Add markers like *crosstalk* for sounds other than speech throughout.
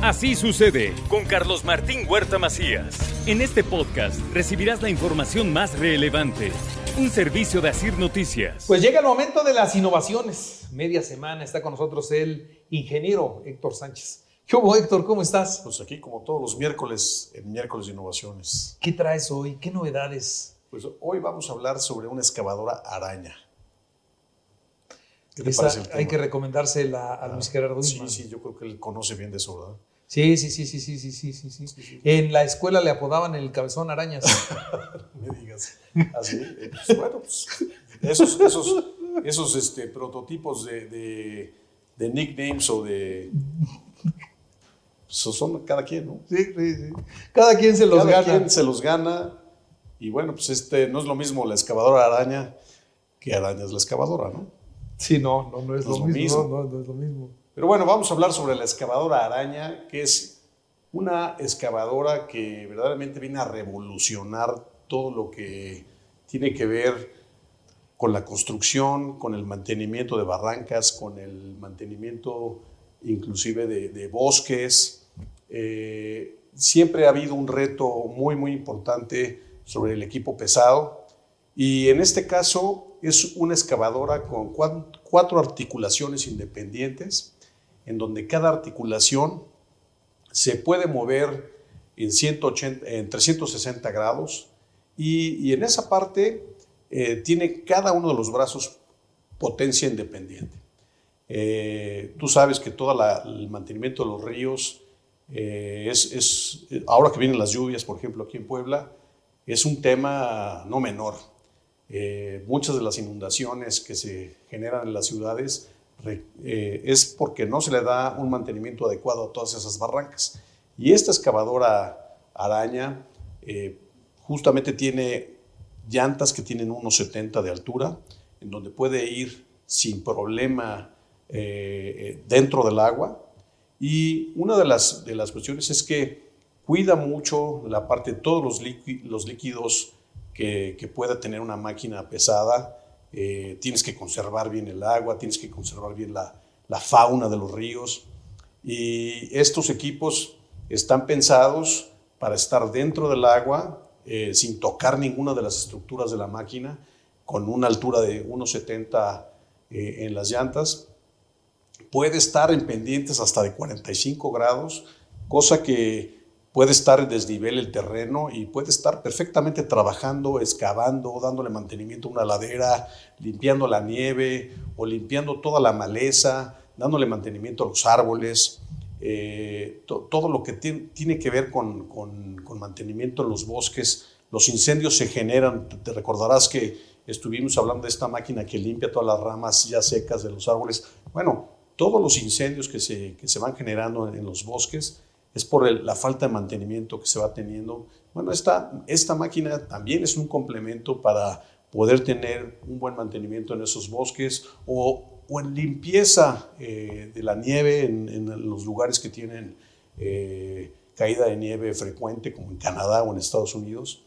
Así sucede con Carlos Martín Huerta Macías. En este podcast recibirás la información más relevante. Un servicio de Asir Noticias. Pues llega el momento de las innovaciones. Media semana está con nosotros el ingeniero Héctor Sánchez. ¿Qué hubo, Héctor? ¿Cómo estás? Pues aquí, como todos los miércoles, en miércoles de innovaciones. ¿Qué traes hoy? ¿Qué novedades? Pues hoy vamos a hablar sobre una excavadora araña. Hay que recomendársela a Luis Gerardo Sí, sí, yo creo que él conoce bien de eso, ¿verdad? Sí, sí, sí, sí, sí, sí, sí, sí, sí. En la escuela le apodaban el cabezón arañas. *laughs* Me digas. Así. Eh, pues, bueno, pues esos, esos, esos este, prototipos de, de, de nicknames o de son cada quien, ¿no? Sí, sí, sí. Cada quien se los cada gana. quien se los gana. Y bueno, pues este no es lo mismo la excavadora araña que araña es la excavadora, ¿no? Sí, no, no, no es, No lo, es mismo. mismo. No, no es lo mismo. Pero bueno, vamos a hablar sobre la excavadora araña, que es una excavadora que verdaderamente viene a revolucionar todo lo que tiene que ver con la construcción, con el mantenimiento de barrancas, con el mantenimiento inclusive de, de bosques. Eh, siempre ha habido un reto muy, muy importante sobre el equipo pesado y en este caso es una excavadora con cuatro articulaciones independientes en donde cada articulación se puede mover en, 180, en 360 grados y, y en esa parte eh, tiene cada uno de los brazos potencia independiente. Eh, tú sabes que todo el mantenimiento de los ríos eh, es, es- ahora que vienen las lluvias, por ejemplo, aquí en Puebla, es un tema no menor. Eh, muchas de las inundaciones que se generan en las ciudades eh, es porque no se le da un mantenimiento adecuado a todas esas barrancas. Y esta excavadora araña eh, justamente tiene llantas que tienen unos 70 de altura, en donde puede ir sin problema dentro del agua. Y una de las, de las cuestiones es que cuida mucho la parte de todos los líquidos que, pueda tener una máquina pesada. Eh, tienes que conservar bien el agua, tienes que conservar bien la, la fauna de los ríos. Y estos equipos están pensados para estar dentro del agua eh, sin tocar ninguna de las estructuras de la máquina, con una altura de 1,70 eh, en las llantas. Puede estar en pendientes hasta de 45 grados, cosa que puede estar en desnivel el terreno y puede estar perfectamente trabajando, excavando, dándole mantenimiento a una ladera, limpiando la nieve o limpiando toda la maleza, dándole mantenimiento a los árboles, eh, to- todo lo que tien- tiene que ver con, con- mantenimiento en los bosques. Los incendios se generan, te- recordarás que estuvimos hablando de esta máquina que limpia todas las ramas ya secas de los árboles. Bueno, todos los incendios que se, que se van generando en, en los bosques es por la falta de mantenimiento que se va teniendo. Bueno, esta, esta máquina también es un complemento para poder tener un buen mantenimiento en esos bosques o, en limpieza eh, de la nieve en, en los lugares que tienen eh, caída de nieve frecuente, como en Canadá o en Estados Unidos.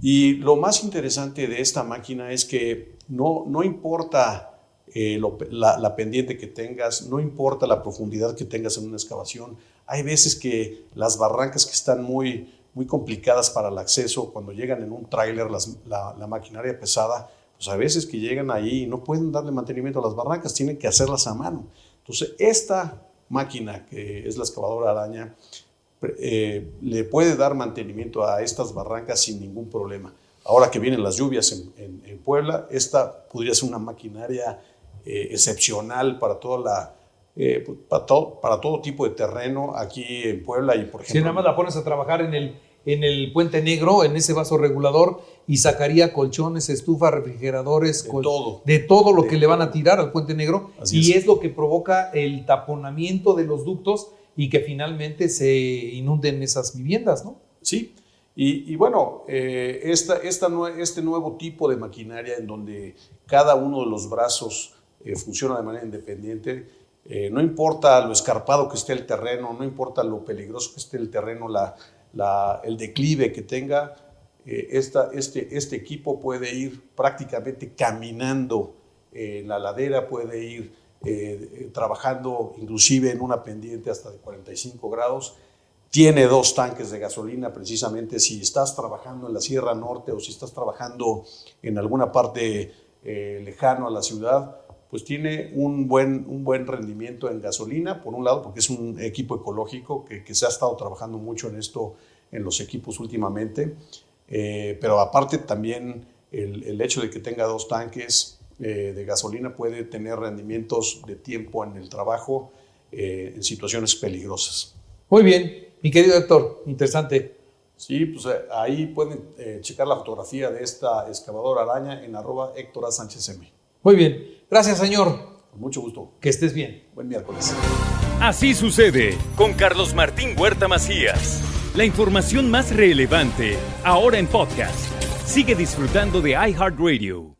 Y lo más interesante de esta máquina es que no, no importa eh, lo- la, la pendiente que tengas, no importa la profundidad que tengas en una excavación. Hay veces que las barrancas que están muy, muy complicadas para el acceso, cuando llegan en un tráiler la, la maquinaria pesada, pues a veces que llegan ahí y no pueden darle mantenimiento a las barrancas, tienen que hacerlas a mano. Entonces, esta máquina, que es la excavadora araña, eh, le puede dar mantenimiento a estas barrancas sin ningún problema. Ahora que vienen las lluvias en, en- en Puebla, esta podría ser una maquinaria eh, excepcional para toda la, eh, para, todo, para todo tipo de terreno aquí en Puebla y por ejemplo Si nada más la pones a trabajar en el, en el puente negro, en ese vaso regulador, y sacaría colchones, estufas, refrigeradores, De col- todo. de todo lo De que le van a tirar al puente negro, Así y es. es. lo que provoca el taponamiento de los ductos y que finalmente se inunden esas viviendas, ¿no? Sí, y, y bueno, eh, esta, esta este nuevo tipo de maquinaria en donde cada uno de los brazos eh, funciona de manera independiente, eh, no importa lo escarpado que esté el terreno, no importa lo peligroso que esté el terreno, la, el declive que tenga, eh, esta, este, este equipo puede ir prácticamente caminando en la ladera, puede ir trabajando inclusive en una pendiente hasta de 45 grados. Tiene dos tanques de gasolina, precisamente si estás trabajando en la Sierra Norte o si estás trabajando en alguna parte eh, lejano a la ciudad, pues tiene un buen, un buen rendimiento en gasolina, por un lado, porque es un equipo ecológico que, que se ha estado trabajando mucho en esto en los equipos últimamente, eh, pero aparte también el, el, hecho de que tenga dos tanques eh, de gasolina puede tener rendimientos de tiempo en el trabajo eh, en situaciones peligrosas. Muy bien, mi querido Héctor, interesante. Sí, pues ahí pueden checar la fotografía de esta excavadora araña en arroba Héctor A. Sánchez M. Muy bien. Gracias, señor. Con mucho gusto. Que estés bien. Buen miércoles. Así sucede con Carlos Martín Huerta Macías. La información más relevante ahora en podcast. Sigue disfrutando de iHeartRadio.